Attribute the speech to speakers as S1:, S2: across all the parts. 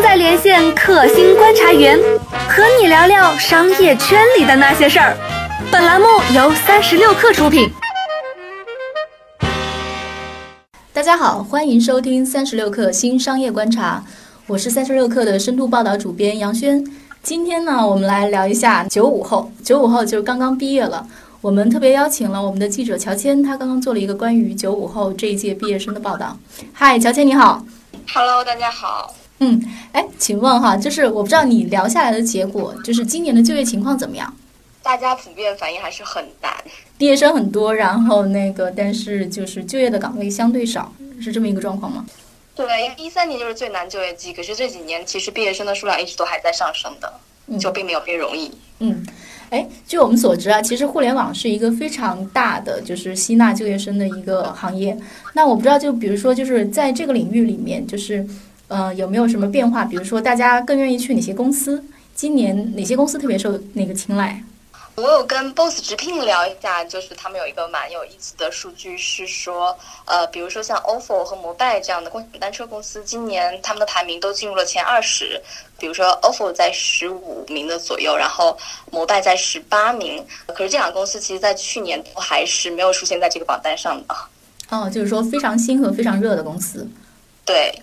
S1: 正在连线克星观察员，和你聊聊商业圈里的那些事儿。本栏目由三十六氪出品。
S2: 大家好，欢迎收听三十六氪新商业观察，我是三十六氪的深度报道主编杨轩。今天呢，我们来聊一下九五后。九五后就是刚刚毕业了，我们特别邀请了我们的记者乔迁，他刚刚做了一个关于九五后这一届毕业生的报道。嗨，乔迁你好。
S3: Hello，大家好。
S2: 嗯，哎，请问哈，就是我不知道你聊下来的结果，就是今年的就业情况怎么样？
S3: 大家普遍反应还是很难。
S2: 毕业生很多，然后那个，但是就是就业的岗位相对少，是这么一个状况吗？
S3: 对，因为一三年就是最难就业季，可是这几年其实毕业生的数量一直都还在上升的，就并没有变容易。
S2: 嗯，哎，据我们所知啊，其实互联网是一个非常大的就是吸纳就业生的一个行业。那我不知道，就比如说，就是在这个领域里面，就是呃，有没有什么变化？比如说，大家更愿意去哪些公司？今年哪些公司特别受那个青睐？
S3: 我有跟 Boss 直聘聊一下，就是他们有一个蛮有意思的数据，是说，呃，比如说像 ofo 和摩拜这样的共享单车公司，今年他们的排名都进入了前二十。比如说 ofo 在十五名的左右，然后摩拜在十八名。可是这两个公司其实，在去年都还是没有出现在这个榜单上的。
S2: 哦，就是说非常新和非常热的公司。
S3: 对。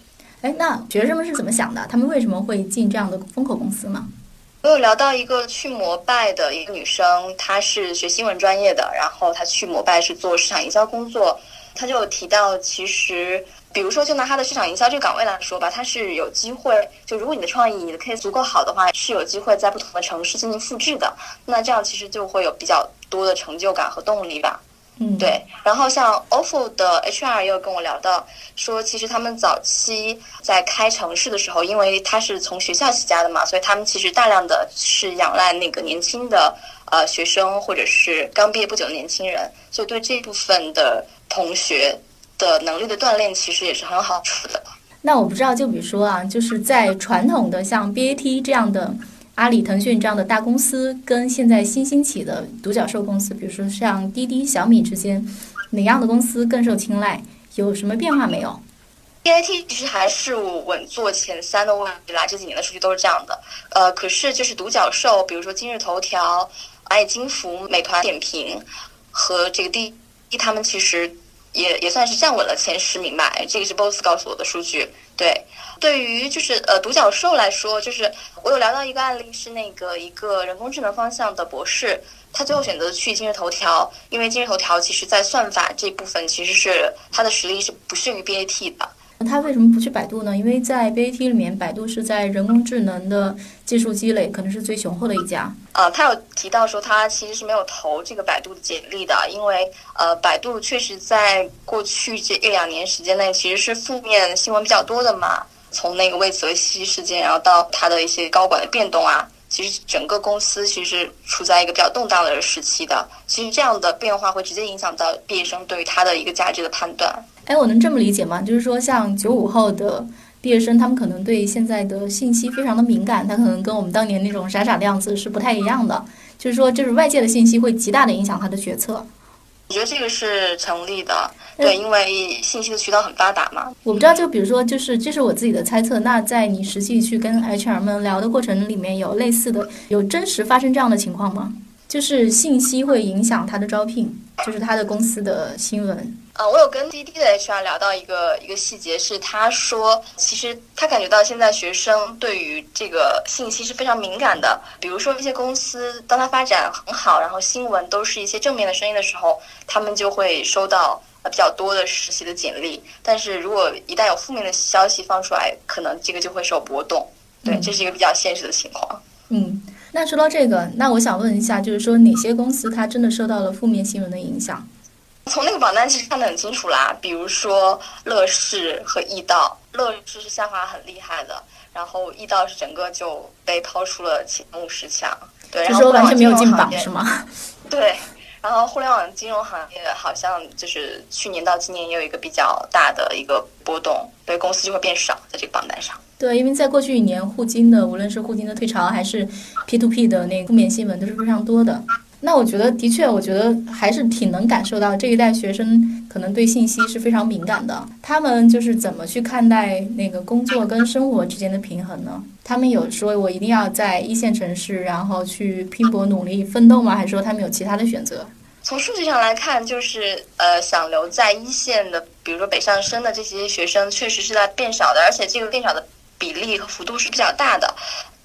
S2: 哎，那学生们是怎么想的？他们为什么会进这样的风口公司呢？
S3: 我有聊到一个去摩拜的一个女生，她是学新闻专业的，然后她去摩拜是做市场营销工作。她就提到，其实比如说就拿她的市场营销这个岗位来说吧，她是有机会，就如果你的创意、你的 case 足够好的话，是有机会在不同的城市进行复制的。那这样其实就会有比较多的成就感和动力吧。
S2: 嗯，
S3: 对。然后像 ofo 的 HR 也有跟我聊到，说其实他们早期在开城市的时候，因为他是从学校起家的嘛，所以他们其实大量的是仰赖那个年轻的呃学生或者是刚毕业不久的年轻人，所以对这部分的同学的能力的锻炼其实也是很有好处的。
S2: 那我不知道，就比如说啊，就是在传统的像 BAT 这样的。阿里、腾讯这样的大公司跟现在新兴起的独角兽公司，比如说像滴滴、小米之间，哪样的公司更受青睐？有什么变化没有
S3: ？BAT 其实还是稳坐前三的位置啦，这几年的数据都是这样的。呃，可是就是独角兽，比如说今日头条、蚂蚁金服、美团点评和这个滴滴，他们其实也也算是站稳了前十名吧。这个是 Boss 告诉我的数据，对。对于就是呃独角兽来说，就是我有聊到一个案例，是那个一个人工智能方向的博士，他最后选择去今日头条，因为今日头条其实在算法这部分其实是它的实力是不逊于 BAT 的。
S2: 他为什么不去百度呢？因为在 BAT 里面，百度是在人工智能的技术积累可能是最雄厚的一家。
S3: 呃，他有提到说他其实是没有投这个百度的简历的，因为呃百度确实在过去这一两年时间内其实是负面新闻比较多的嘛。从那个魏则西事件，然后到他的一些高管的变动啊，其实整个公司其实处在一个比较动荡的时期的。其实这样的变化会直接影响到毕业生对于他的一个价值的判断。
S2: 哎，我能这么理解吗？就是说，像九五后的毕业生，他们可能对现在的信息非常的敏感，他可能跟我们当年那种傻傻的样子是不太一样的。就是说，就是外界的信息会极大的影响他的决策。
S3: 我觉得这个是成立的，对，因为信息的渠道很发达嘛。
S2: 我不知道，就比如说，就是这是我自己的猜测。那在你实际去跟 HR 们聊的过程里面，有类似的、有真实发生这样的情况吗？就是信息会影响他的招聘，就是他的公司的新闻。
S3: 呃，我有跟滴滴的 HR 聊到一个一个细节，是他说，其实他感觉到现在学生对于这个信息是非常敏感的。比如说一些公司，当它发展很好，然后新闻都是一些正面的声音的时候，他们就会收到呃比较多的实习的简历。但是如果一旦有负面的消息放出来，可能这个就会受波动。对，这是一个比较现实的情况。
S2: 嗯，那说到这个，那我想问一下，就是说哪些公司它真的受到了负面新闻的影响？
S3: 从那个榜单其实看得很清楚啦，比如说乐视和易到，乐视是下滑很厉害的，然后易到是整个就被抛出了前五十强，对，然
S2: 后说完全没有进榜是吗？
S3: 对，然后互联网金融行业好像就是去年到今年也有一个比较大的一个波动，对，公司就会变少在这个榜单上。
S2: 对，因为在过去一年，互金的无论是互金的退潮，还是 P to P 的那个负面新闻都是非常多的。那我觉得的确，我觉得还是挺能感受到这一代学生可能对信息是非常敏感的。他们就是怎么去看待那个工作跟生活之间的平衡呢？他们有说我一定要在一线城市，然后去拼搏努力奋斗吗？还是说他们有其他的选择？
S3: 从数据上来看，就是呃，想留在一线的，比如说北上深的这些学生，确实是在变少的，而且这个变少的比例和幅度是比较大的。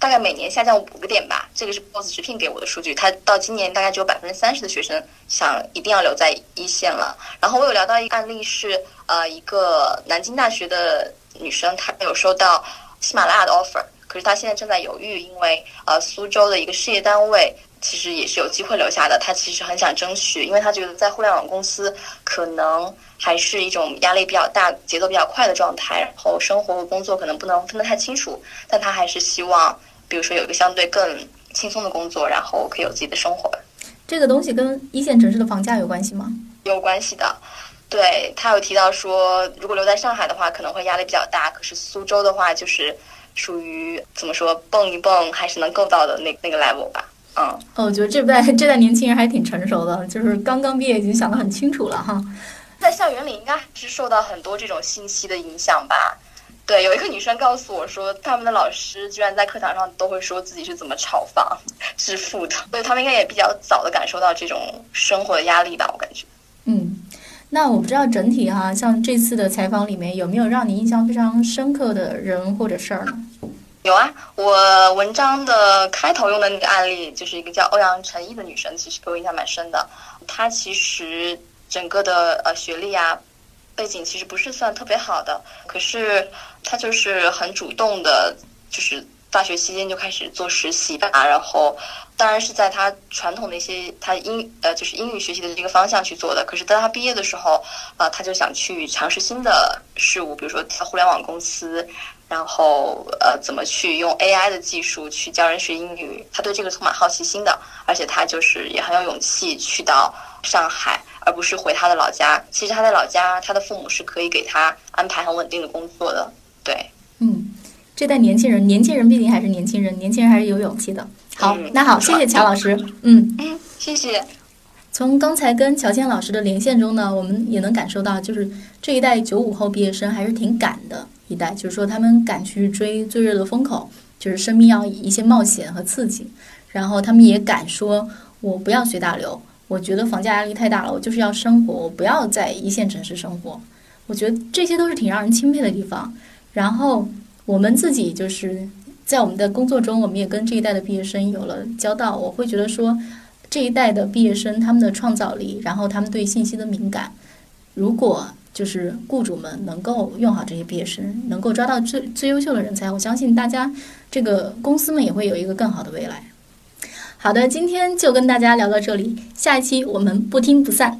S3: 大概每年下降五个点吧，这个是 BOSS 直聘给我的数据。他到今年大概只有百分之三十的学生想一定要留在一线了。然后我有聊到一个案例是，呃，一个南京大学的女生，她有收到喜马拉雅的 offer，可是她现在正在犹豫，因为呃苏州的一个事业单位其实也是有机会留下的。她其实很想争取，因为她觉得在互联网公司可能还是一种压力比较大、节奏比较快的状态，然后生活和工作可能不能分得太清楚。但她还是希望。比如说有一个相对更轻松的工作，然后可以有自己的生活。
S2: 这个东西跟一线城市的房价有关系吗？
S3: 有关系的。对他有提到说，如果留在上海的话，可能会压力比较大。可是苏州的话，就是属于怎么说，蹦一蹦还是能够到的那那个 level 吧。嗯。
S2: 哦，我觉得这代这代年轻人还挺成熟的，就是刚刚毕业已经想得很清楚了哈。
S3: 在校园里应该是受到很多这种信息的影响吧。对，有一个女生告诉我说，他们的老师居然在课堂上都会说自己是怎么炒房致富的，所以他们应该也比较早的感受到这种生活的压力吧，我感觉。
S2: 嗯，那我不知道整体哈，像这次的采访里面有没有让你印象非常深刻的人或者事儿呢？
S3: 有啊，我文章的开头用的那个案例就是一个叫欧阳晨毅的女生，其实给我印象蛮深的。她其实整个的呃学历啊。背景其实不是算特别好的，可是他就是很主动的，就是大学期间就开始做实习吧。然后当然是在他传统的一些他英呃就是英语学习的这个方向去做的。可是当他毕业的时候，呃，他就想去尝试新的事物，比如说互联网公司，然后呃怎么去用 AI 的技术去教人学英语。他对这个充满好奇心的，而且他就是也很有勇气去到上海。而不是回他的老家。其实他在老家，他的父母是可以给他安排很稳定的工作的。对，
S2: 嗯，这代年轻人，年轻人毕竟还是年轻人，年轻人还是有勇气的。好，那好，谢谢乔老师。
S3: 嗯嗯，谢谢。
S2: 从刚才跟乔倩老师的连线中呢，我们也能感受到，就是这一代九五后毕业生还是挺敢的一代，就是说他们敢去追最热的风口，就是生命要一些冒险和刺激，然后他们也敢说，我不要随大流。我觉得房价压力太大了，我就是要生活，我不要在一线城市生活。我觉得这些都是挺让人钦佩的地方。然后我们自己就是在我们的工作中，我们也跟这一代的毕业生有了交道。我会觉得说，这一代的毕业生他们的创造力，然后他们对信息的敏感，如果就是雇主们能够用好这些毕业生，能够抓到最最优秀的人才，我相信大家这个公司们也会有一个更好的未来。好的，今天就跟大家聊到这里，下一期我们不听不散。